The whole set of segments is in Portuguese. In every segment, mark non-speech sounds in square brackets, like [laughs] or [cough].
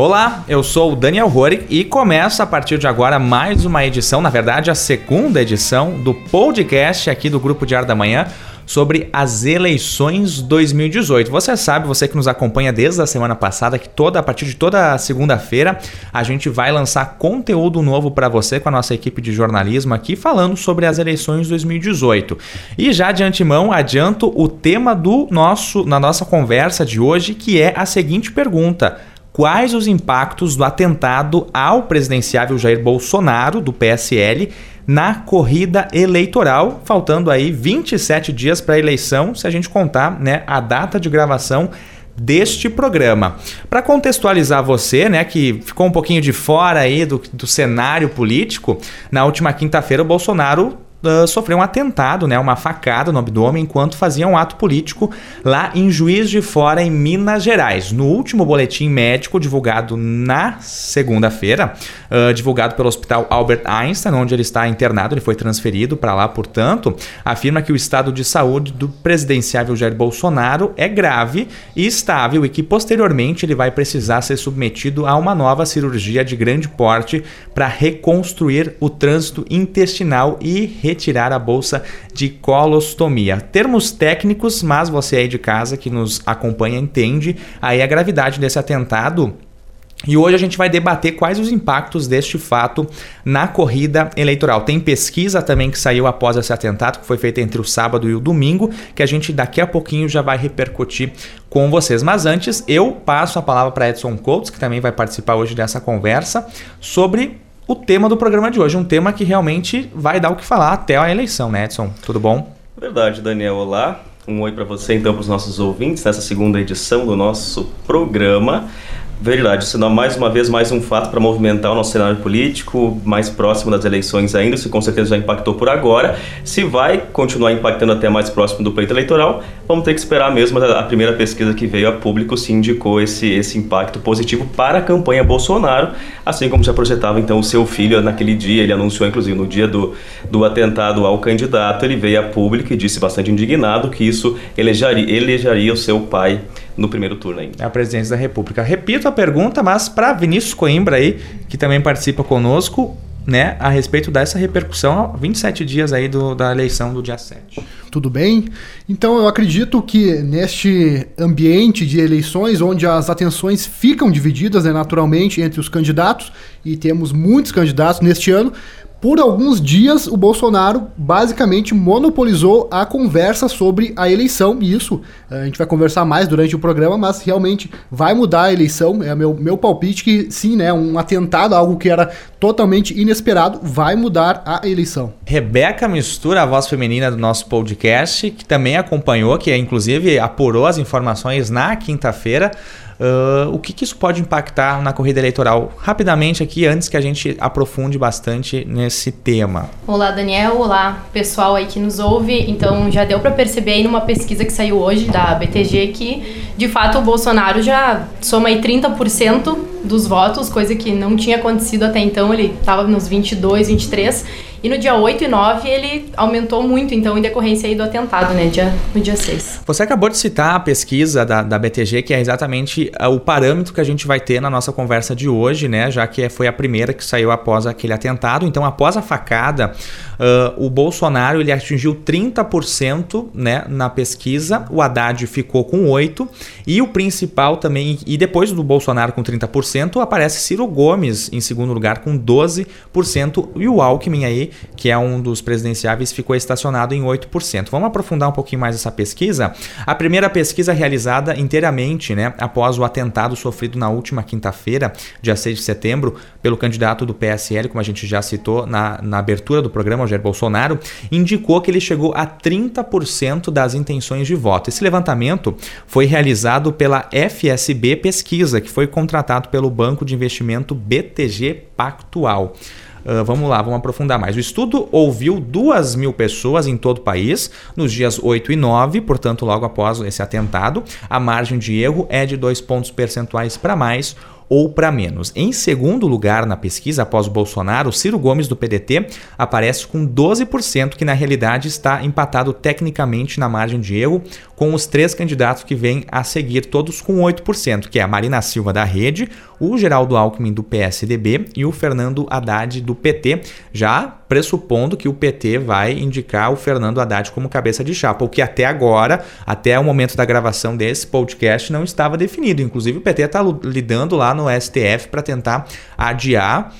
Olá, eu sou o Daniel Rorik e começa a partir de agora mais uma edição, na verdade a segunda edição do podcast aqui do Grupo Diário da Manhã sobre as eleições 2018. Você sabe, você que nos acompanha desde a semana passada, que toda a partir de toda segunda-feira a gente vai lançar conteúdo novo para você com a nossa equipe de jornalismo aqui falando sobre as eleições 2018. E já de antemão adianto o tema do nosso na nossa conversa de hoje, que é a seguinte pergunta: quais os impactos do atentado ao presidenciável Jair Bolsonaro, do PSL, na corrida eleitoral, faltando aí 27 dias para a eleição, se a gente contar né, a data de gravação deste programa. Para contextualizar você, né, que ficou um pouquinho de fora aí do, do cenário político, na última quinta-feira o Bolsonaro uh, sofreu um atentado, né, uma facada no abdômen enquanto fazia um ato político lá em Juiz de Fora, em Minas Gerais. No último boletim médico divulgado na segunda-feira, uh, divulgado pelo Hospital Albert Einstein, onde ele está internado, ele foi transferido para lá, portanto, afirma que o estado de saúde do presidenciável Jair Bolsonaro é grave e estável e que posteriormente ele vai precisar ser submetido a uma nova cirurgia de grande porte para reconstruir o trânsito intestinal e retirar a bolsa de colostomia. Termos técnicos, mas você aí de casa que nos acompanha entende aí a gravidade desse atentado e hoje a gente vai debater quais os impactos deste fato na corrida eleitoral. Tem pesquisa também que saiu após esse atentado, que foi feita entre o sábado e o domingo, que a gente daqui a pouquinho já vai repercutir com vocês. Mas antes, eu passo a palavra para Edson Coates, que também vai participar hoje dessa conversa, sobre o tema do programa de hoje. Um tema que realmente vai dar o que falar até a eleição, né, Edson? Tudo bom? Verdade, Daniel. Olá. Um oi para você, então, para os nossos ouvintes, nessa segunda edição do nosso programa. Verdade, isso é mais uma vez mais um fato para movimentar o nosso cenário político, mais próximo das eleições ainda, se com certeza já impactou por agora. Se vai continuar impactando até mais próximo do pleito eleitoral, vamos ter que esperar mesmo. A primeira pesquisa que veio a público se indicou esse, esse impacto positivo para a campanha Bolsonaro, assim como já projetava então o seu filho naquele dia, ele anunciou inclusive no dia do, do atentado ao candidato, ele veio a público e disse bastante indignado que isso elegeria, elegeria o seu pai no primeiro turno ainda. É a presidência da República. Repito a pergunta, mas para Vinícius Coimbra aí, que também participa conosco, né, a respeito dessa repercussão 27 dias aí do, da eleição do dia 7. Tudo bem? Então eu acredito que neste ambiente de eleições, onde as atenções ficam divididas né, naturalmente entre os candidatos, e temos muitos candidatos neste ano, por alguns dias, o Bolsonaro basicamente monopolizou a conversa sobre a eleição, e isso eh, a gente vai conversar mais durante o programa, mas realmente vai mudar a eleição. É meu, meu palpite que sim, né? Um atentado, algo que era totalmente inesperado, vai mudar a eleição. Rebeca Mistura, a voz feminina do nosso podcast, que também acompanhou, que inclusive apurou as informações na quinta-feira. Uh, o que, que, isso pode impactar na corrida eleitoral? Rapidamente aqui, antes que a gente aprofunde bastante nesse tema. Olá, Daniel. Olá, pessoal aí que nos ouve. Então, já deu para perceber aí numa pesquisa que saiu hoje da BTG que, de fato, o Bolsonaro já soma aí 30% dos votos, coisa que não tinha acontecido até então. Ele estava nos 22, 23 e no dia 8 e 9 ele aumentou muito, então, em decorrência aí do atentado, né? Dia, no dia 6. Você acabou de citar a pesquisa da, da BTG, que é exatamente ah, o parâmetro que a gente vai ter na nossa conversa de hoje, né? Já que foi a primeira que saiu após aquele atentado. Então, após a facada, uh, o Bolsonaro ele atingiu 30% né, na pesquisa, o Haddad ficou com 8% e o principal também, e depois do Bolsonaro com 30%, aparece Ciro Gomes em segundo lugar com 12% e o Alckmin aí que é um dos presidenciáveis, ficou estacionado em 8%. Vamos aprofundar um pouquinho mais essa pesquisa. A primeira pesquisa realizada inteiramente né, após o atentado sofrido na última quinta-feira, dia 6 de setembro, pelo candidato do PSL, como a gente já citou na, na abertura do programa, Jair Bolsonaro, indicou que ele chegou a 30% das intenções de voto. Esse levantamento foi realizado pela FSB Pesquisa, que foi contratado pelo banco de investimento BTG Pactual. Uh, vamos lá, vamos aprofundar mais. O estudo ouviu 2 mil pessoas em todo o país nos dias 8 e 9, portanto, logo após esse atentado. A margem de erro é de 2 pontos percentuais para mais ou para menos. Em segundo lugar na pesquisa, após o Bolsonaro, Ciro Gomes do PDT aparece com 12%, que na realidade está empatado tecnicamente na margem de erro com os três candidatos que vêm a seguir, todos com 8%, que é a Marina Silva da Rede, o Geraldo Alckmin do PSDB e o Fernando Haddad do PT, já pressupondo que o PT vai indicar o Fernando Haddad como cabeça de chapa, o que até agora, até o momento da gravação desse podcast, não estava definido. Inclusive, o PT está lidando lá no STF para tentar adiar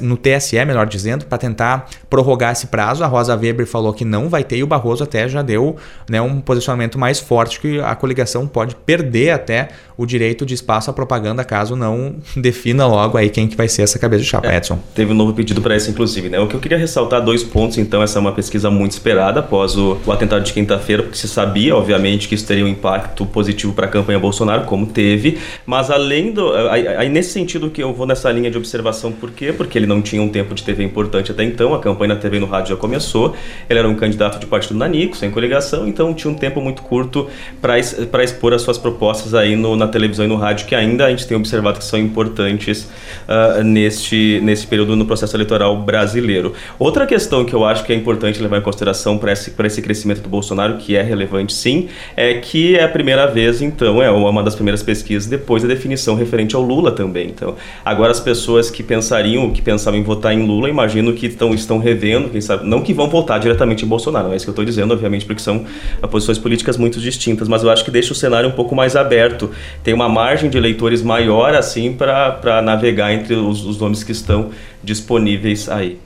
no, TSE, melhor dizendo, para tentar prorrogar esse prazo. A Rosa Weber falou que não vai ter e o Barroso até já deu né, um posicionamento mais forte que a coligação pode perder até o direito de espaço à propaganda caso não [laughs] defina logo aí quem que vai ser essa cabeça de chapa, é, Edson. Teve um novo pedido para isso, inclusive. Né? O que eu queria ressaltar dois pontos, então, essa é uma pesquisa muito esperada após o, o atentado de quinta-feira, porque se sabia, obviamente, que isso teria um impacto positivo para a campanha Bolsonaro, como teve, mas além do... Aí, nesse sentido que eu vou nessa linha de observação, por quê? Porque ele não tinha um tempo de TV importante até então, a campanha na TV e no rádio já começou, ele era um candidato de partido Nanico, sem coligação, então tinha um tempo muito curto para expor as suas propostas aí no, na televisão e no rádio, que ainda a gente tem observado que são importantes uh, neste, nesse período no processo eleitoral brasileiro. Outra questão que eu acho que é importante levar em consideração para esse, esse crescimento do Bolsonaro, que é relevante sim, é que é a primeira vez, então, é uma das primeiras pesquisas depois da definição referente ao Lula também. Então, agora as pessoas que pensariam, que pensavam em votar em Lula, imagino que estão, estão revendo, quem sabe, não que vão votar diretamente em Bolsonaro, não é isso que eu estou dizendo, obviamente, porque são posições políticas muito distintas, mas eu acho que deixa o cenário um pouco mais aberto. Tem uma margem de eleitores maior, assim, para navegar entre os, os nomes que estão disponíveis aí.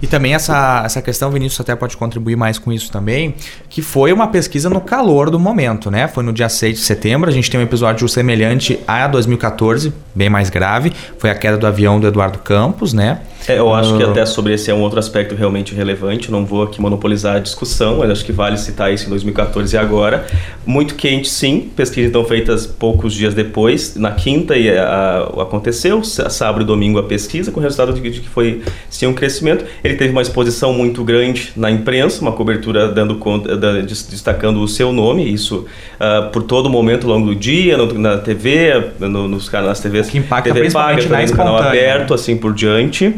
E também essa, essa questão, Vinícius até pode contribuir mais com isso também, que foi uma pesquisa no calor do momento, né? Foi no dia 6 de setembro, a gente tem um episódio semelhante a 2014, bem mais grave, foi a queda do avião do Eduardo Campos, né? É, eu acho uh... que até sobre esse é um outro aspecto realmente relevante, não vou aqui monopolizar a discussão, mas acho que vale citar isso em 2014 e agora. Muito quente, sim, pesquisa então feitas poucos dias depois, na quinta e a, a, aconteceu, sábado e domingo a pesquisa, com o resultado de, de que foi sim um crescimento. Ele teve uma exposição muito grande na imprensa, uma cobertura dando conta, da, destacando o seu nome, isso uh, por todo momento ao longo do dia, no, na TV, no, nos canais TVs, que impacta TV principalmente paga, no canal aberto, assim por diante.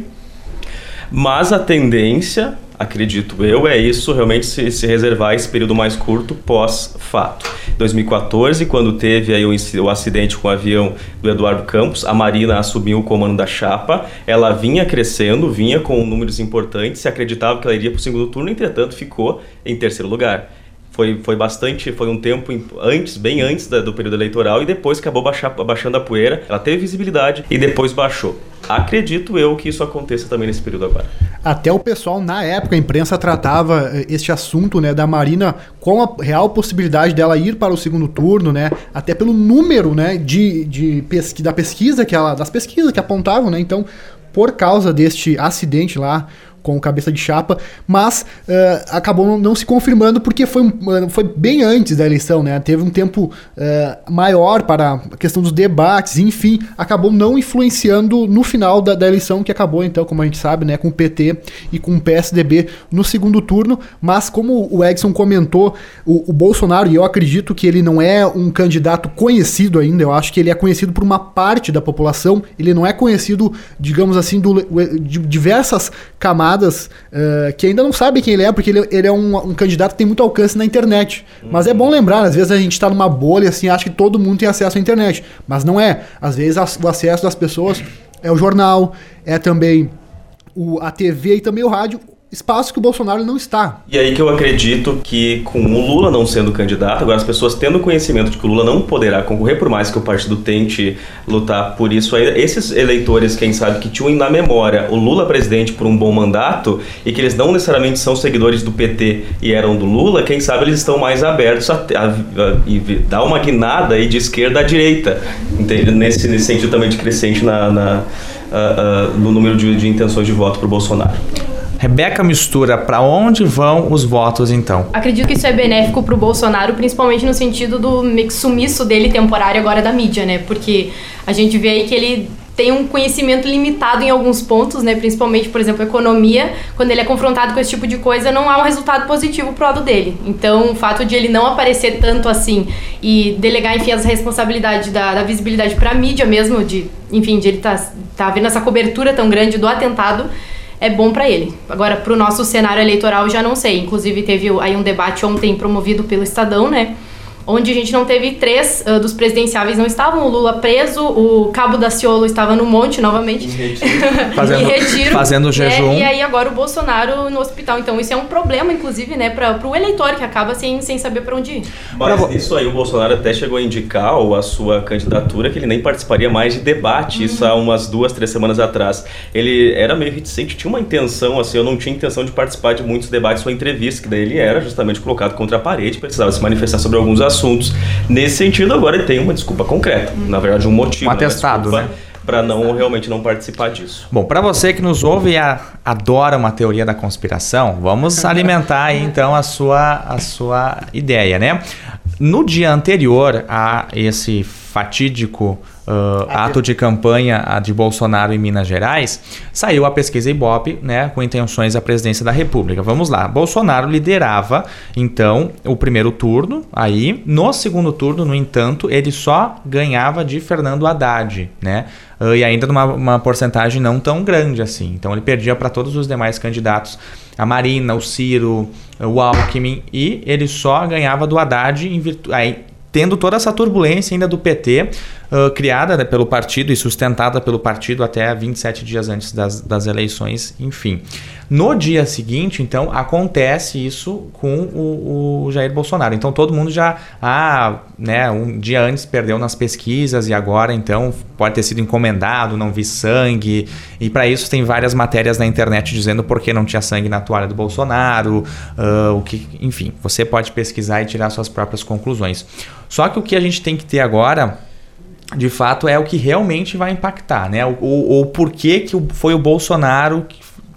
Mas a tendência, acredito eu, é isso realmente se, se reservar esse período mais curto pós-fato. 2014, quando teve aí o, o, acidente com o avião do Eduardo Campos, a Marina assumiu o comando da chapa, ela vinha crescendo, vinha com números importantes, se acreditava que ela iria para o segundo turno, entretanto ficou em terceiro lugar foi, foi bastante, foi um tempo antes, bem antes da, do período eleitoral e depois acabou baixar, baixando a poeira, ela teve visibilidade e depois baixou. Acredito eu que isso aconteça também nesse período agora. Até o pessoal, na época, a imprensa tratava eh, este assunto né, da Marina com a real possibilidade dela ir para o segundo turno, né? Até pelo número né, de, de pesqui, da pesquisa que ela. das pesquisas que apontavam, né? Então, por causa deste acidente lá, com cabeça de chapa, mas uh, acabou não se confirmando porque foi, foi bem antes da eleição, né? Teve um tempo uh, maior para a questão dos debates, enfim, acabou não influenciando no final da, da, eleição, que acabou, então, como a gente sabe, né, com o PT e com o PSDB no segundo turno. Mas, como o Edson comentou, o, o Bolsonaro, e eu acredito que ele não é um candidato conhecido ainda, eu acho que ele é conhecido por uma parte da população, ele não é conhecido, digamos assim, do, de diversas camadas camadas uh, que ainda não sabem quem ele é, porque ele, ele é um, um, candidato que tem muito alcance na internet. Mas é bom lembrar, às vezes a gente está numa bolha assim, acha que todo mundo tem acesso à internet. Mas não é. Às vezes a, o acesso das pessoas é o jornal, é também o, a TV e também o rádio espaço que o Bolsonaro não está. E aí que eu acredito que com o Lula não sendo candidato, agora as pessoas tendo conhecimento de que o Lula não poderá concorrer, por mais que o partido tente lutar por isso, esses eleitores, quem sabe, que tinham na memória o Lula presidente por um bom mandato e que eles não necessariamente são seguidores do PT e eram do Lula, quem sabe eles estão mais abertos a, a, a, a dar uma guinada aí de esquerda à direita, entende? Nesse, nesse sentido também de crescente na, na no número de, de intenções de voto para o Bolsonaro. Rebeca mistura para onde vão os votos então? Acredito que isso é benéfico para o Bolsonaro, principalmente no sentido do sumiço dele temporário agora da mídia, né? Porque a gente vê aí que ele tem um conhecimento limitado em alguns pontos, né? Principalmente, por exemplo, economia. Quando ele é confrontado com esse tipo de coisa, não há um resultado positivo pro lado dele. Então, o fato de ele não aparecer tanto assim e delegar, enfim, as responsabilidades da, da visibilidade para a mídia mesmo, de, enfim, de ele tá, tá vendo essa cobertura tão grande do atentado, é bom para ele. Agora, para o nosso cenário eleitoral, já não sei. Inclusive, teve aí um debate ontem promovido pelo Estadão, né? Onde a gente não teve três uh, dos presidenciáveis não estavam, o Lula preso, o Cabo da Ciolo estava no monte novamente. [laughs] fazendo, retiro, fazendo né? jejum. E aí agora o Bolsonaro no hospital. Então isso é um problema, inclusive, né, para o eleitor que acaba sem, sem saber para onde ir. Mas isso aí o Bolsonaro até chegou a indicar ou a sua candidatura que ele nem participaria mais de debate, uhum. isso há umas duas, três semanas atrás. Ele era meio reticente, tinha uma intenção, assim, eu não tinha intenção de participar de muitos debates ou entrevistas, que daí ele era justamente colocado contra a parede, precisava se manifestar sobre alguns assuntos assuntos. Nesse sentido, agora ele tem uma desculpa concreta. Na verdade, um motivo. Um atestado, né? Para não realmente não participar disso. Bom, para você que nos ouve e a, adora uma teoria da conspiração, vamos [laughs] alimentar aí então a sua, a sua ideia, né? No dia anterior a esse fatídico uh, ato de campanha de Bolsonaro em Minas Gerais, saiu a pesquisa Ibope, né, com intenções à presidência da República. Vamos lá. Bolsonaro liderava então o primeiro turno, aí no segundo turno, no entanto, ele só ganhava de Fernando Haddad, né? Uh, e ainda numa porcentagem não tão grande assim. Então ele perdia para todos os demais candidatos, a Marina, o Ciro, o Alckmin, e ele só ganhava do Haddad em virtude tendo toda essa turbulência ainda do PT, criada né, pelo partido e sustentada pelo partido até 27 dias antes das, das eleições, enfim. No dia seguinte, então, acontece isso com o, o, Jair Bolsonaro. Então todo mundo já, ah, né, um dia antes perdeu nas pesquisas e agora então pode ter sido encomendado, não vi sangue. E para isso tem várias matérias na internet dizendo por que não tinha sangue na toalha do Bolsonaro, uh, o que, enfim, você pode pesquisar e tirar suas próprias conclusões. Só que o que a gente tem que ter agora de fato é o que realmente vai impactar, né? O, o, porquê que foi o Bolsonaro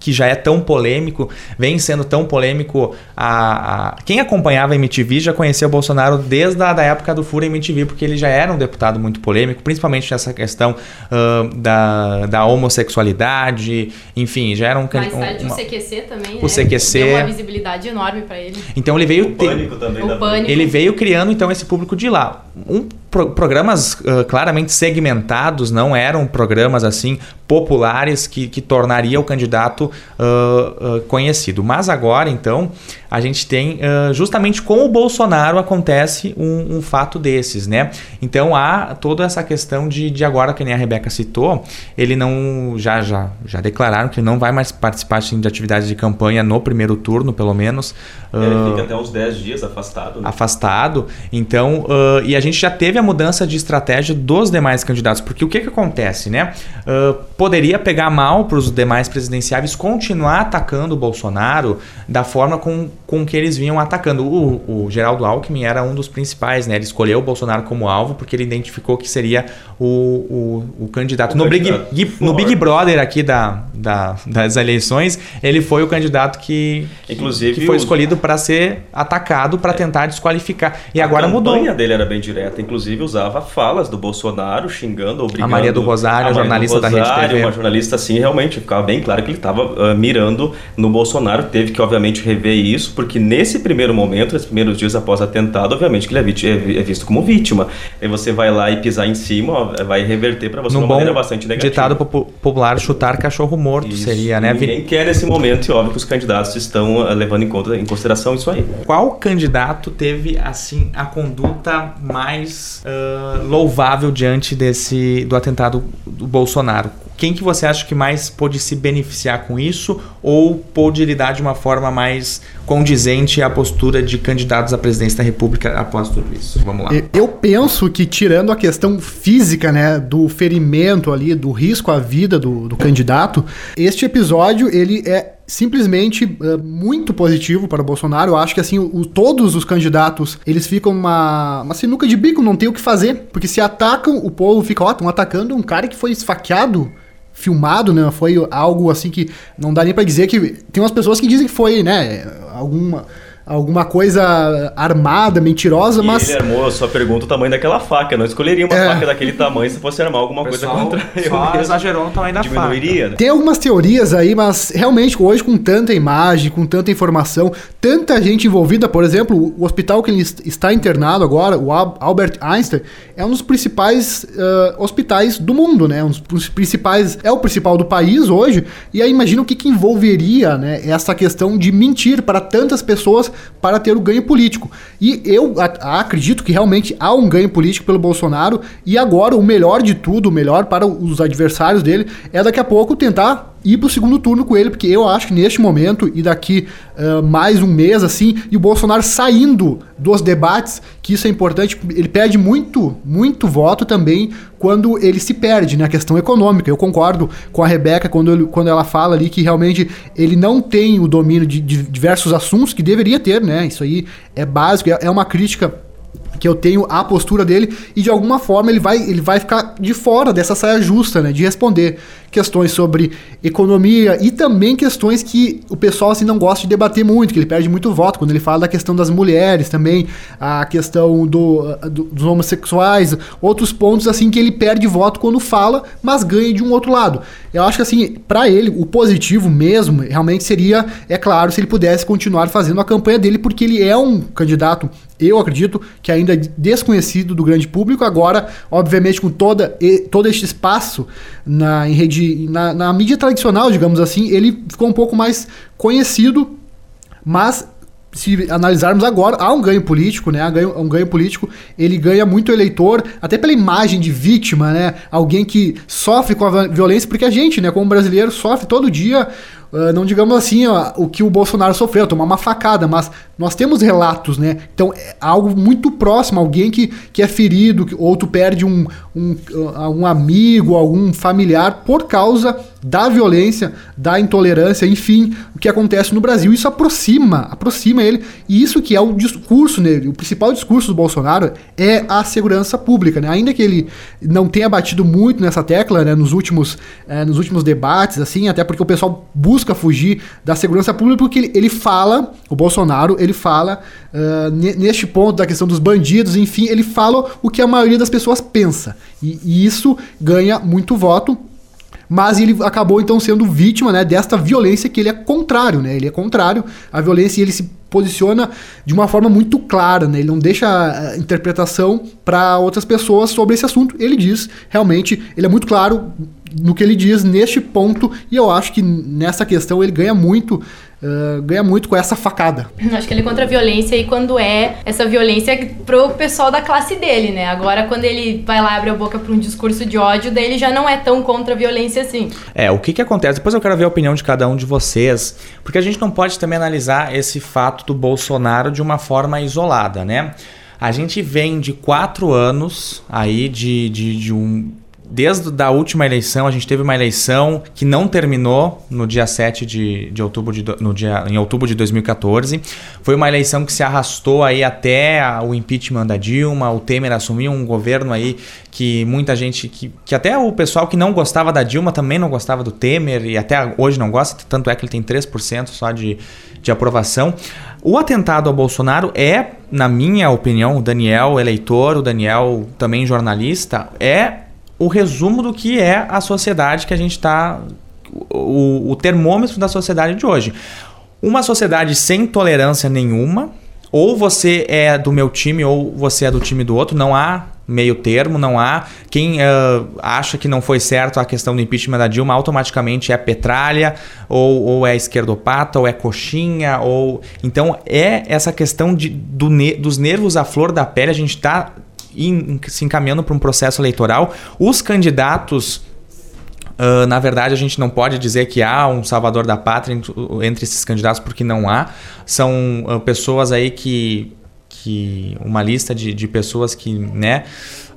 que já é tão polêmico, vem sendo tão polêmico. A, a... Quem acompanhava a MTV já conhecia o Bolsonaro desde a da época do Fura MTV, porque ele já era um deputado muito polêmico, principalmente nessa questão uh, da, da homossexualidade, enfim, já era um... Mais tarde uma... o CQC também, O né? CQC... Deu uma visibilidade enorme para ele. Então ele veio... O pânico também. O pânico. Ele veio criando então esse público de lá. Um pro programas uh, claramente segmentados, não eram programas assim populares que, que tornaria o candidato uh, uh, conhecido. Mas agora, então, a gente tem justamente com o Bolsonaro acontece um, um, fato desses, né? Então há toda essa questão de, de agora, que nem a Rebeca citou, ele não já já já declararam que não vai mais participar assim, de atividades de campanha no primeiro turno, pelo menos. Ele fica até uns 10 dias afastado. Né? Afastado. Então, e a gente já teve a mudança de estratégia dos demais candidatos. Porque o que, que acontece, né? Uh, poderia pegar mal para os demais presidenciáveis continuar atacando o Bolsonaro da forma com, com que eles vinham atacando. O, o Geraldo Alckmin era um dos principais, né? Ele escolheu o Bolsonaro como alvo porque ele identificou que seria o, o, o candidato. No, candidato Big, no Big Brother aqui da, da, das eleições, ele foi o candidato que, Inclusive, que foi escolhido para ser atacado para tentar desqualificar. E a agora mudou. A campanha dele era bem direta, inclusive inclusive usava falas do Bolsonaro xingando, obrigando... A Maria do Rosário, a, a jornalista Rosário, da Rede TV. Uma jornalista assim, realmente, ficava bem claro que ele estava uh, mirando no Bolsonaro. Teve que, obviamente, rever isso, porque nesse primeiro momento, nesses primeiros dias após o atentado, obviamente que ele é, é, é visto como vítima. E você vai lá e pisar em cima, vai reverter para você de uma maneira bastante negativa. ditado popular, chutar cachorro morto isso. seria, né? Ninguém quer nesse momento, e óbvio que os candidatos estão uh, levando em, conta, em consideração isso aí. Qual candidato teve, assim, a conduta mais louvável diante desse do atentado do Bolsonaro. Quem que você acha que mais pôde se beneficiar com isso ou pôde lidar de uma forma mais condizente à postura de candidatos à presidência da República após tudo isso? Vamos lá. Eu penso que tirando a questão física, né, do ferimento ali, do risco à vida do, do candidato, este episódio ele é simplesmente uh, muito positivo para o Bolsonaro. Eu acho que assim, o, todos os candidatos, eles ficam uma, uma sinuca de bico, não tem o que fazer, porque se atacam, o povo fica, ó, estão atacando um cara que foi esfaqueado filmado, né? Foi algo assim que não dá nem para dizer que tem umas pessoas que dizem que foi, né, alguma alguma coisa armada, mentirosa, e mas. Ele armou a sua pergunta o tamanho daquela faca. Eu não escolheria uma é. faca daquele tamanho se fosse armar alguma coisa contra só exagerou no tamanho da Diminuiria, faca. Tem algumas teorias aí, mas realmente hoje com tanta imagem, com tanta informação, tanta gente envolvida, por exemplo, o hospital que ele está internado agora, o Albert Einstein, é um dos principais uh, hospitais do mundo, né? Um dos principais, é o principal do país hoje. E aí imagina o que, que envolveria, né, essa questão de mentir para tantas pessoas para ter o ganho político. E eu acredito que realmente há um ganho político pelo Bolsonaro e agora o melhor de tudo, o melhor para os adversários dele é daqui a pouco tentar ir pro segundo turno com ele, porque eu acho que neste momento e daqui uh, mais um mês, assim, e o Bolsonaro saindo dos debates, que isso é importante, ele perde muito, muito voto também quando ele se perde na questão econômica. Eu concordo com a Rebeca quando, ele, quando ela fala ali que realmente ele não tem o domínio de, de diversos assuntos que deveria ter, né? Isso aí é básico, é, é uma crítica que eu tenho a postura dele e de alguma forma ele vai, ele vai ficar de fora dessa saia justa, né, de responder questões sobre economia e também questões que o pessoal assim não gosta de debater muito, que ele perde muito voto quando ele fala da questão das mulheres também, a questão do, do dos homossexuais, outros pontos assim que ele perde voto quando fala, mas ganha de um outro lado. Eu acho que assim, para ele o positivo mesmo realmente seria, é claro, se ele pudesse continuar fazendo a campanha dele porque ele é um candidato eu acredito que ainda é desconhecido do grande público, agora, obviamente, com toda, todo este espaço na, em rede, na, na mídia tradicional, digamos assim, ele ficou um pouco mais conhecido, mas se analisarmos agora, há um ganho político, né? Há um ganho político, ele ganha muito eleitor, até pela imagem de vítima, né? Alguém que sofre com a violência, porque a gente, né, como brasileiro, sofre todo dia Uh, não digamos assim ó, o que o Bolsonaro sofreu, tomar uma facada, mas nós temos relatos, né? Então é algo muito próximo, alguém que, que é ferido, que, ou tu perde um, um, um amigo, algum familiar por causa da violência, da intolerância, enfim, o que acontece no Brasil. Isso aproxima, aproxima ele. E isso que é o discurso nele. O principal discurso do Bolsonaro é a segurança pública, né? Ainda que ele não tenha batido muito nessa tecla, né, nos últimos, eh, nos últimos debates, assim, até porque o pessoal busca fugir da segurança pública porque ele, ele fala, o Bolsonaro, ele fala uh, neste ponto da questão dos bandidos, enfim, ele fala o que a maioria das pessoas pensa. E, e isso ganha muito voto mas ele acabou então sendo vítima né, desta violência que ele é contrário, né? Ele é contrário à violência e ele se posiciona de uma forma muito clara, né? Ele não deixa eh, interpretação para outras pessoas sobre esse assunto. Ele diz, realmente, ele é muito claro no que ele diz neste ponto, e eu acho que nessa questão ele ganha muito. Uh, ganha muito com essa facada. [laughs] Acho que ele é contra a violência e quando é essa violência pro pessoal da classe dele, né? Agora, quando ele vai lá e abre a boca para um discurso de ódio, daí ele já não é tão contra a violência assim. É, o que que acontece? Depois eu quero ver a opinião de cada um de vocês, porque a gente não pode também analisar esse fato do Bolsonaro de uma forma isolada, né? A gente vem de quatro anos aí de, de, de um desde a última eleição, a gente teve uma eleição que não terminou no dia 7 de, de outubro de, no dia, em outubro de 2014. Foi uma eleição que se arrastou aí até o impeachment da Dilma, o Temer assumiu um governo aí que muita gente, que, que até o pessoal que não gostava da Dilma também não gostava do Temer e até hoje não gosta, tanto é que ele tem 3% só de, de aprovação. O atentado ao Bolsonaro é, na minha opinião, o Daniel eleitor, o Daniel também jornalista, é o resumo do que é a sociedade que a gente está. O, o termômetro da sociedade de hoje. Uma sociedade sem tolerância nenhuma, ou você é do meu time ou você é do time do outro, não há meio termo, não há. Quem uh, acha que não foi certo a questão do impeachment da Dilma automaticamente é petralha, ou, ou é esquerdopata, ou é coxinha, ou. Então é essa questão de, do, dos nervos à flor da pele, a gente está se encaminhando para um processo eleitoral. Os candidatos Uh, na verdade, a gente não pode dizer que há um salvador da pátria entre, esses candidatos, porque não há. São uh, pessoas aí que, que uma lista de, de pessoas que, né,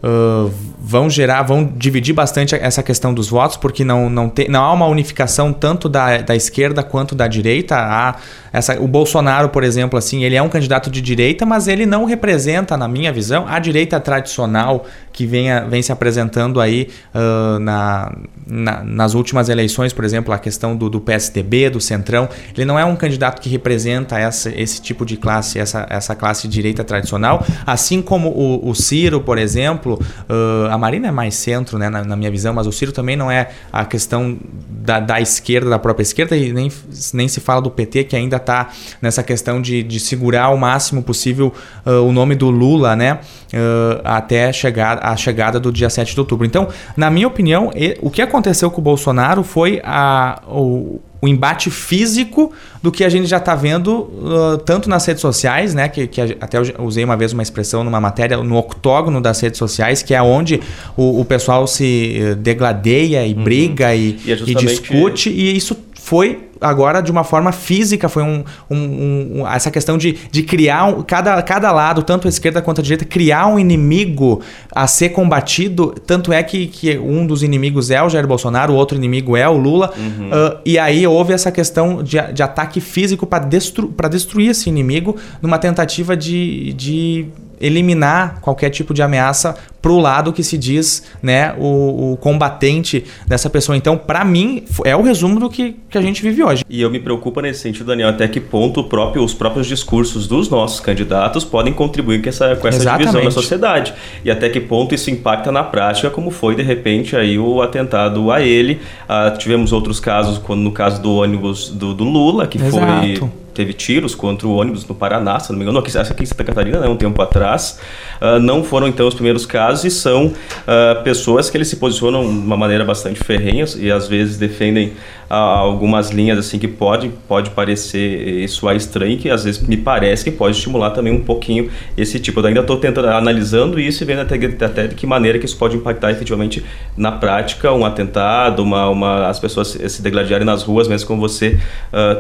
uh, vão gerar, vão dividir bastante essa questão dos votos, porque não, não, tem, não há uma unificação tanto da, da esquerda quanto da direita. Há essa, o Bolsonaro, por exemplo, assim, ele é um candidato de direita, mas ele não representa, na minha visão, a direita tradicional que vem, vem se apresentando aí uh, na, na, nas últimas eleições, por exemplo, a questão do, do PSDB, do Centrão. Ele não é um candidato que representa essa, esse tipo de classe, essa, essa classe direita tradicional, assim como o, o Ciro, por exemplo. Uh, a Marina é mais centro, né, na, na, minha visão, mas o Ciro também não é a questão da, da esquerda, da própria esquerda, e nem, nem se fala do PT, que ainda está nessa questão de, de segurar o máximo possível uh, o nome do Lula, né? Uh, até chegar, a chegada do dia 7 de outubro. Então, na minha opinião, o que aconteceu com o Bolsonaro foi a, o, o embate físico do que a gente já está vendo uh, tanto nas redes sociais, né? Que, que até usei uma vez uma expressão numa matéria, no octógono das redes sociais, que é onde o, o pessoal se eh, degladeia e uhum. briga e, e, é e discute, e isso foi agora de uma forma física, foi um, um, um, essa questão de, de criar um, cada, cada lado, tanto a esquerda quanto a direita, criar um inimigo a ser combatido. Tanto é que, que um dos inimigos é o Jair Bolsonaro, o outro inimigo é o Lula. Uhum. Uh, e aí houve essa questão de, de ataque físico para destru, destruir esse inimigo numa tentativa de, de eliminar qualquer tipo de ameaça para o lado que se diz né, o, o combatente dessa pessoa. Então, para mim, é o resumo do que, que a gente vive hoje. E eu me preocupo nesse sentido, Daniel, até que ponto próprio, os próprios discursos dos nossos candidatos podem contribuir com essa, com essa divisão na sociedade. E até que ponto isso impacta na prática, como foi, de repente, aí o atentado a ele. Ah, tivemos outros casos, quando no caso do ônibus do, do Lula, que Exato. foi teve tiros contra o ônibus no Paraná, se não me engano, aqui, aqui em Santa Catarina, né, um tempo atrás. Uh, não foram então os primeiros casos e são uh, pessoas que eles se posicionam de uma maneira bastante ferrenha e às vezes defendem algumas linhas assim que pode, pode parecer e soar estranho, que às vezes me parece que pode estimular também um pouquinho esse tipo. Eu ainda estou tentando analisando isso e vendo até, até de que maneira que isso pode impactar efetivamente na prática um atentado, uma, uma as pessoas se degladiarem nas ruas, mesmo como você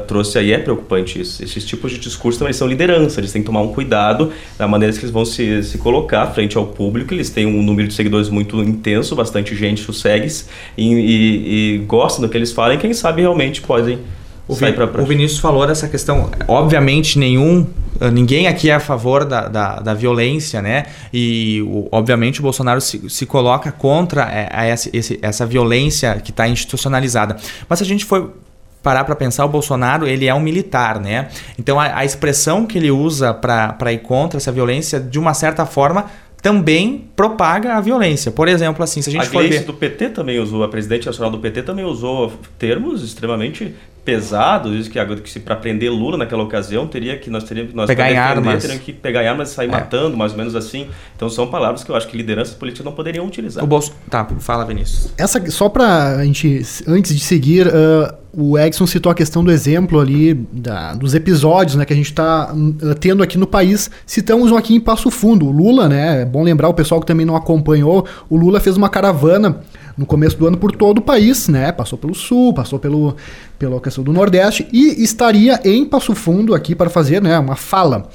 trouxe aí, é preocupante isso. Esses tipos de discurso também são liderança, eles têm que tomar um cuidado da maneira que eles vão se, se colocar frente ao público. Eles têm um número de seguidores muito intenso, bastante gente os segue e, e, e gosta do que eles falam. Quem sabe realmente podem o, Vin o Vinícius falou dessa questão. Obviamente, nenhum. Ninguém aqui é a favor da, da, da violência, né? E, o, obviamente, o Bolsonaro se, se coloca contra a, a essa, esse, essa violência que está institucionalizada. Mas se a gente for parar para pensar, o Bolsonaro ele é um militar, né? Então a, a expressão que ele usa para ir contra essa violência, de uma certa forma, também propaga a violência. Por exemplo, assim, se a gente a for ver... do PT também usou, a presidente nacional do PT também usou termos extremamente pesado, diz que, que para prender Lula naquela ocasião teria que nós teríamos nós pegar em armas, teríamos que pegar em armas e sair é. matando, mais ou menos assim. Então são palavras que eu acho que lideranças políticas não poderiam utilizar. O Bolso... Tá, fala, Vinícius. Essa só para a gente antes de seguir, uh, o Exxon citou a questão do exemplo ali da, dos episódios, né, que a gente está uh, tendo aqui no país. Citamos um aqui em Passo Fundo, o Lula, né? É bom lembrar o pessoal que também não acompanhou, o Lula fez uma caravana no começo do ano por todo o país, né? Passou pelo sul, passou pelo, pela questão do Nordeste e estaria em Passo Fundo aqui para fazer né, uma fala.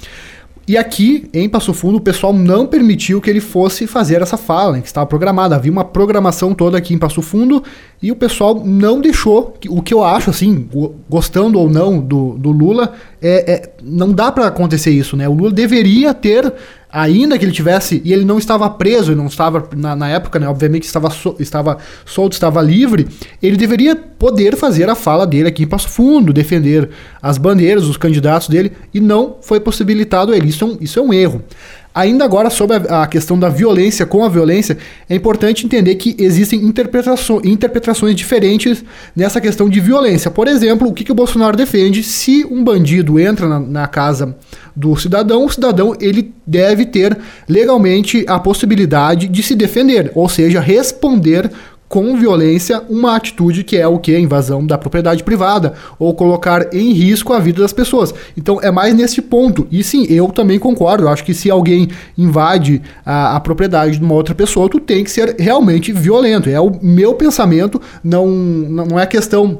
E aqui, em Passo Fundo, o pessoal não permitiu que ele fosse fazer essa fala, que estava programada. Havia uma programação toda aqui em Passo Fundo e o pessoal não deixou. O que eu acho, assim, gostando ou não do, do Lula, é, é não dá para acontecer isso, né? O Lula deveria ter ainda que ele tivesse, e ele não estava preso, não estava, na, na época, né, obviamente estava, estava solto, estava livre, ele deveria poder fazer a fala dele aqui em Passo Fundo, defender as bandeiras, os candidatos dele, e não foi possibilitado ele. Isso é um, isso é um erro. Ainda agora, sobre a, questão da violência com a violência, é importante entender que existem interpretações, interpretações diferentes nessa questão de violência. Por exemplo, o que, que o Bolsonaro defende se um bandido entra na, na casa do cidadão, o cidadão ele deve ter legalmente a possibilidade de se defender, ou seja, responder com violência uma atitude que é o que? Invasão da propriedade privada ou colocar em risco a vida das pessoas. Então é mais nesse ponto. E sim, eu também concordo. Eu acho que se alguém invade a, a propriedade de uma outra pessoa, tu tem que ser realmente violento. É o meu pensamento, não, não é questão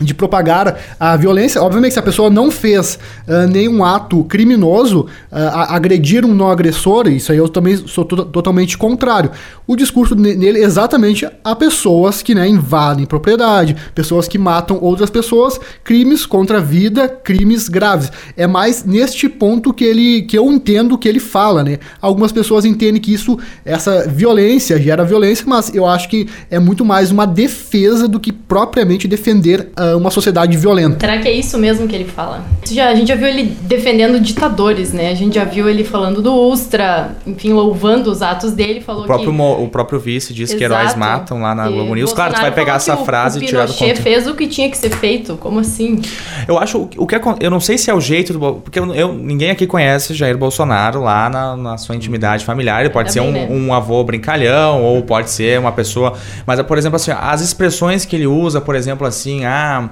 de propagar a violência. Obviamente, se a pessoa não fez uh, nenhum ato criminoso, uh, agredir um não agressor, isso aí eu também sou totalmente contrário. O discurso nele é exatamente a pessoas que né, invadem propriedade, pessoas que matam outras pessoas, crimes contra a vida, crimes graves. É mais neste ponto que ele que eu entendo que ele fala, né? Algumas pessoas entendem que isso, essa violência gera violência, mas eu acho que é muito mais uma defesa do que propriamente defender uh, uma sociedade violenta. Será que é isso mesmo que ele fala? Já, a gente já viu ele defendendo ditadores, né? A gente já viu ele falando do Ustra, enfim, louvando os atos dele, falou o próprio, que... O próprio vice disse Exato. que heróis matam lá na Globo News. Claro, tu vai pegar essa frase e tirar do contexto. fez o que tinha que ser feito, como assim? Eu acho, o que eu não sei se é o jeito do... Porque eu, eu ninguém aqui conhece Jair Bolsonaro lá na, na sua intimidade familiar. Ele pode ser um, né? um avô brincalhão ou pode ser uma pessoa... Mas, por exemplo, assim, as expressões que ele usa, por exemplo, assim, ah... time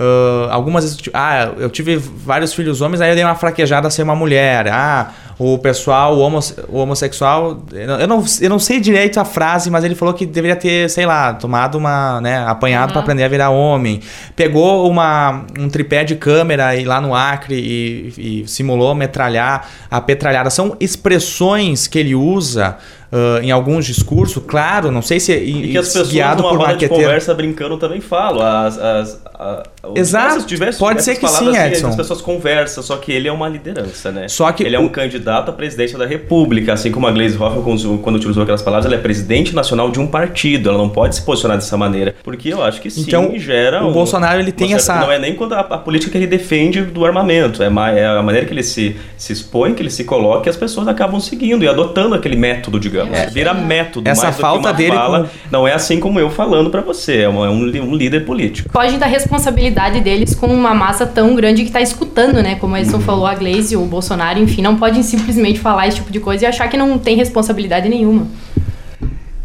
Uh, algumas vezes, ah, eu tive vários filhos homens, aí eu dei uma fraquejada a ser uma mulher. Ah, o pessoal, o, homo, o homossexual. Eu não, eu não sei direito a frase, mas ele falou que deveria ter, sei lá, tomado uma. né, apanhado uhum. para aprender a virar homem. Pegou uma, um tripé de câmera e lá no Acre e, e simulou metralhar a petralhada. São expressões que ele usa uh, em alguns discursos, claro, não sei se é e que as pessoas guiado numa por de conversa brincando também falam. As, as, a, Exato, diversos, pode ser que sim, assim, Edson. As pessoas conversam, só que ele é uma liderança, né? Só que ele é um candidato à presidência da República, assim como a Gleisi Hoffmann, quando utilizou aquelas palavras, ela é presidente nacional de um partido, ela não pode se posicionar dessa maneira, porque eu acho que sim, então, gera o um, Bolsonaro ele tem essa não é nem quando a, a, política que ele defende do armamento, é, é a maneira que ele se, se expõe, que ele se coloca, e as pessoas acabam seguindo e adotando aquele método, digamos. É, Vira método. Essa falta dele fala, com... não é assim como eu falando para você, é um, é um, líder político. Pode dar responsabilidade deles com uma massa tão grande que está escutando, né? Como Edson uhum. falou, a Glaze, o Bolsonaro, enfim, não podem simplesmente falar esse tipo de coisa e achar que não tem responsabilidade nenhuma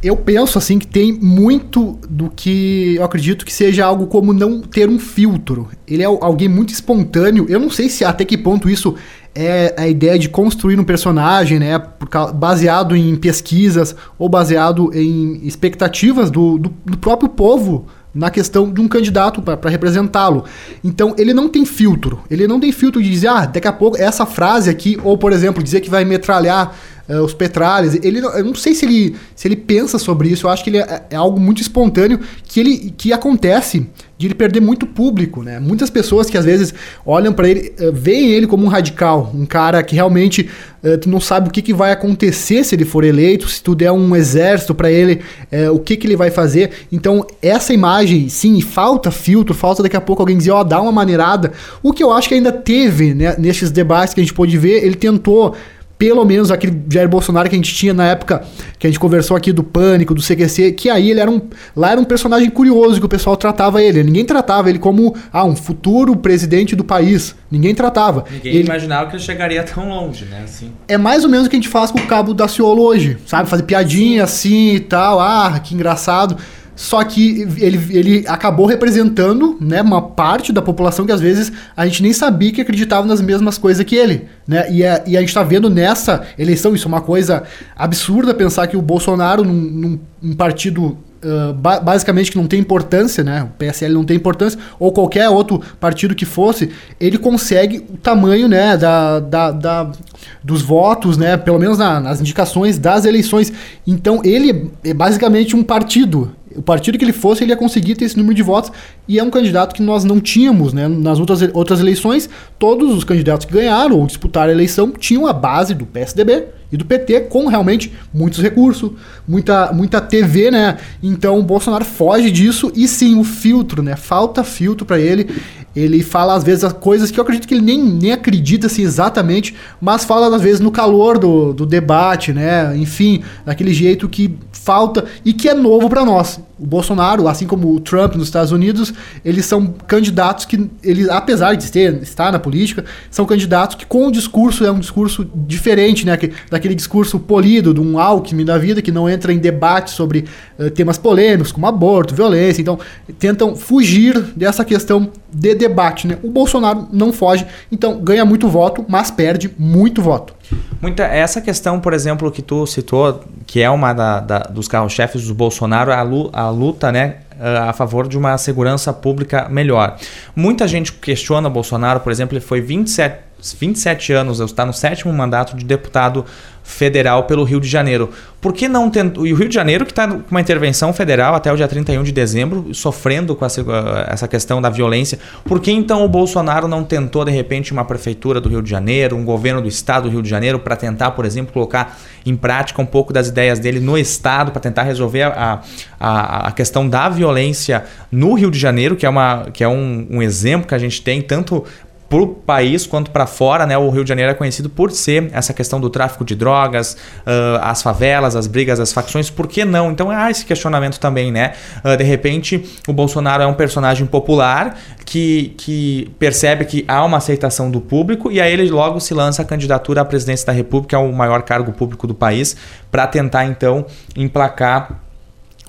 eu penso assim que tem muito do que eu acredito que seja algo como não ter um filtro. Ele é alguém muito espontâneo. Eu não sei se até que ponto isso é a ideia de construir um personagem, né, baseado em pesquisas ou baseado em expectativas do, do, do próprio povo na questão de um candidato para representá-lo. Então ele não tem filtro. Ele não tem filtro de dizer, ah, daqui a pouco essa frase aqui, ou por exemplo, dizer que vai metralhar uh, os petralhas. Ele, eu não sei se ele, se ele pensa sobre isso. Eu acho que ele é, é algo muito espontâneo que, ele, que acontece de ele perder muito público, né? Muitas pessoas que às vezes olham para ele, uh, veem ele como um radical, um cara que realmente uh, tu não sabe o que, que vai acontecer se ele for eleito, se tu der um exército para ele, uh, o que, que ele vai fazer. Então, essa imagem, sim, falta filtro, falta daqui a pouco alguém dizer, ó, oh, dá uma maneirada. O que eu acho que ainda teve, né, nesses debates que a gente pôde ver, ele tentou pelo menos aquele Jair Bolsonaro que a gente tinha na época que a gente conversou aqui do Pânico, do CQC, que aí ele era um. Lá era um personagem curioso que o pessoal tratava ele. Ninguém tratava ele como ah, um futuro presidente do país. Ninguém tratava. Ninguém ele... imaginava que ele chegaria tão longe, né? Assim. É mais ou menos o que a gente faz com o cabo da Ciolo hoje, sabe? Fazer piadinha assim e tal. Ah, que engraçado. Só que ele, ele acabou representando né, uma parte da população que às vezes a gente nem sabia que acreditava nas mesmas coisas que ele. Né? E, a, e a gente está vendo nessa eleição, isso é uma coisa absurda pensar que o Bolsonaro, num, num, num partido Uh, ba basicamente que não tem importância, né? O PSL não tem importância, ou qualquer outro partido que fosse, ele consegue o tamanho, né, da, da, da dos votos, né? Pelo menos na, nas indicações das eleições. Então ele é basicamente um partido o partido que ele fosse, ele ia conseguir ter esse número de votos. E é um candidato que nós não tínhamos, né? Nas outras, outras eleições, todos os candidatos que ganharam ou disputaram a eleição tinham a base do PSDB e do PT com realmente muitos recursos, muita, muita TV, né? Então o Bolsonaro foge disso e sim, o filtro, né? Falta filtro para ele. Ele fala às vezes as coisas que eu acredito que ele nem, nem acredita assim exatamente, mas fala às vezes no calor do, do debate, né? Enfim, daquele jeito que falta e que é novo para nós. O Bolsonaro, assim como o Trump nos Estados Unidos, eles são candidatos que, eles, apesar de ter, estar na política, são candidatos que com o discurso é um discurso diferente, né? Daquele discurso polido de um Alckmin da vida que não entra em debate sobre uh, temas polêmicos como aborto, violência. Então, tentam fugir dessa questão de debate, né? O Bolsonaro não foge, então ganha muito voto, mas perde muito voto. Muita, essa questão, por exemplo, que tu citou, que é uma da, da, dos carros-chefes do Bolsonaro, a, a luta né, a favor de uma segurança pública melhor. Muita gente questiona Bolsonaro, por exemplo, ele foi 27, 27 anos, está no sétimo mandato de deputado federal pelo Rio de Janeiro. Por que não tentou. E o Rio de Janeiro, que está com uma intervenção federal até o dia 31 de dezembro, sofrendo com essa, essa questão da violência, por que então o Bolsonaro não tentou, de repente, uma prefeitura do Rio de Janeiro, um governo do estado do Rio de Janeiro, para tentar, por exemplo, colocar em prática um pouco das ideias dele no estado, para tentar resolver a, a, a, questão da violência no Rio de Janeiro, que é, uma, que é um, um exemplo que a gente tem tanto para o país quanto para fora, né? O Rio de Janeiro é conhecido por ser essa questão do tráfico de drogas, uh, as favelas, as brigas, as facções. Por que não? Então há esse questionamento também, né? Uh, de repente, o Bolsonaro é um personagem popular que, que percebe que há uma aceitação do público e aí ele logo se lança a candidatura à presidência da República, é o maior cargo público do país, para tentar então emplacar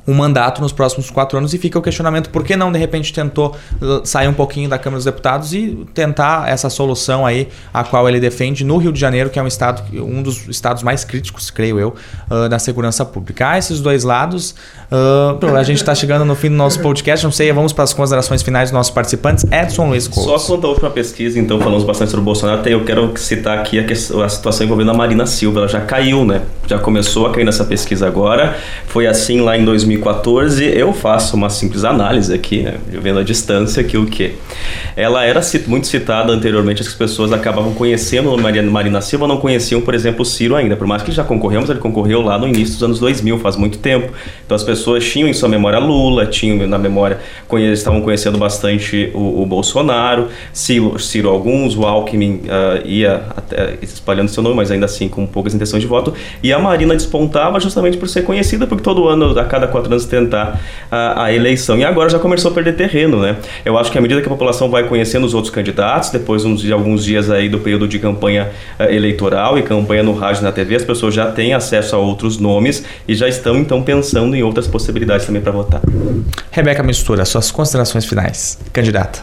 um mandato nos próximos quatro anos e fica o questionamento por que não de repente tentou uh, sair um pouquinho da Câmara dos Deputados e tentar essa solução aí a qual ele defende no Rio de Janeiro, que é um estado um dos estados mais críticos, creio eu, uh, da segurança pública. Há esses dois lados. Uh, a gente está chegando no fim do nosso podcast, não sei, vamos para as considerações finais dos nossos participantes. Edson Luiz Couto. Só quanto à última pesquisa, então, falamos bastante sobre o Bolsonaro, eu quero citar aqui a, a situação envolvendo a Marina Silva. Ela já caiu, né? Já começou a cair nessa pesquisa agora. Foi assim lá em 2000 2014, eu faço uma simples análise aqui, né, vendo a distância, que o que? Ela era muito citada anteriormente, as pessoas acabavam conhecendo a Marina, Marina Silva, não conheciam, por exemplo, o Ciro ainda, por mais que já concorremos, ele concorreu lá no início dos anos 2000, faz muito tempo. Então as pessoas tinham em sua memória Lula, tinham na memória, estavam conhecendo bastante o, o Bolsonaro, Ciro, Ciro, alguns, o Alckmin uh, ia até espalhando seu nome, mas ainda assim com poucas intenções de voto, e a Marina despontava justamente por ser conhecida, porque todo ano, a cada quatro anos, tentar a, a, eleição. E agora já começou a perder terreno, né? Eu acho que à medida que a população vai conhecendo os outros candidatos, depois de alguns dias aí do período de campanha uh, eleitoral e campanha no rádio e na TV, as pessoas já têm acesso a outros nomes e já estão então pensando em outras possibilidades também para votar. Rebeca Mistura, suas considerações finais. Candidata.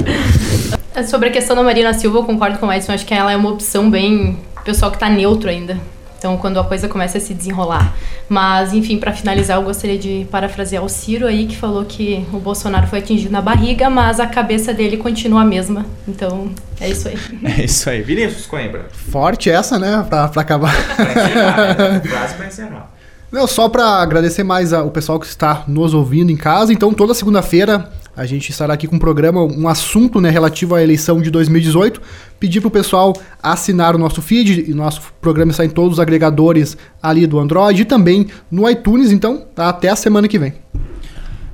[laughs] Sobre a questão da Marina Silva, eu concordo com o Edson, acho que ela é uma opção bem pessoal que está neutro ainda. Então, quando a coisa começa a se desenrolar. Mas, enfim, para finalizar, eu gostaria de parafrasear o Ciro aí, que falou que o Bolsonaro foi atingido na barriga, mas a cabeça dele continua a mesma. Então, é isso aí. [laughs] É isso aí. Vinícius Coimbra. Forte essa, né? Pra, pra acabar. Pra encerrar, né? [laughs] Frase pra encerrar. Não, só para agradecer mais o pessoal que está nos ouvindo em casa. Então, toda segunda-feira a gente estará aqui com um programa, um assunto né, relativo à eleição de 2018. Pedir para o pessoal assinar o nosso feed, e nosso programa está em todos os agregadores ali do Android e também no iTunes. Então, até a semana que vem.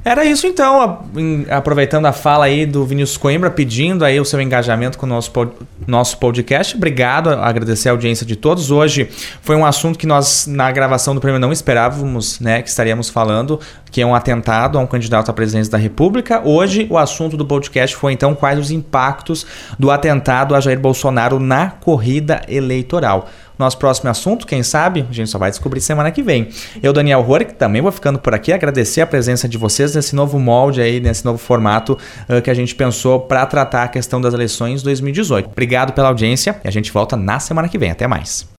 Era isso então, aproveitando a fala aí do Vinícius Coimbra, pedindo aí o seu engajamento com o nosso, nosso podcast. Obrigado, agradecer a audiência de todos. Hoje foi um assunto que nós, na gravação do prêmio, não esperávamos né, que estaríamos falando, que é um atentado a um candidato à presidência da República. Hoje, o assunto do podcast foi então quais os impactos do atentado a Jair Bolsonaro na corrida eleitoral. Nosso próximo assunto, quem sabe, a gente só vai descobrir semana que vem. Eu, Daniel Rorik, também vou ficando por aqui, agradecer a presença de vocês nesse novo molde aí, nesse novo formato uh, que a gente pensou para tratar a questão das eleições 2018. Obrigado pela audiência e a gente volta na semana que vem. Até mais.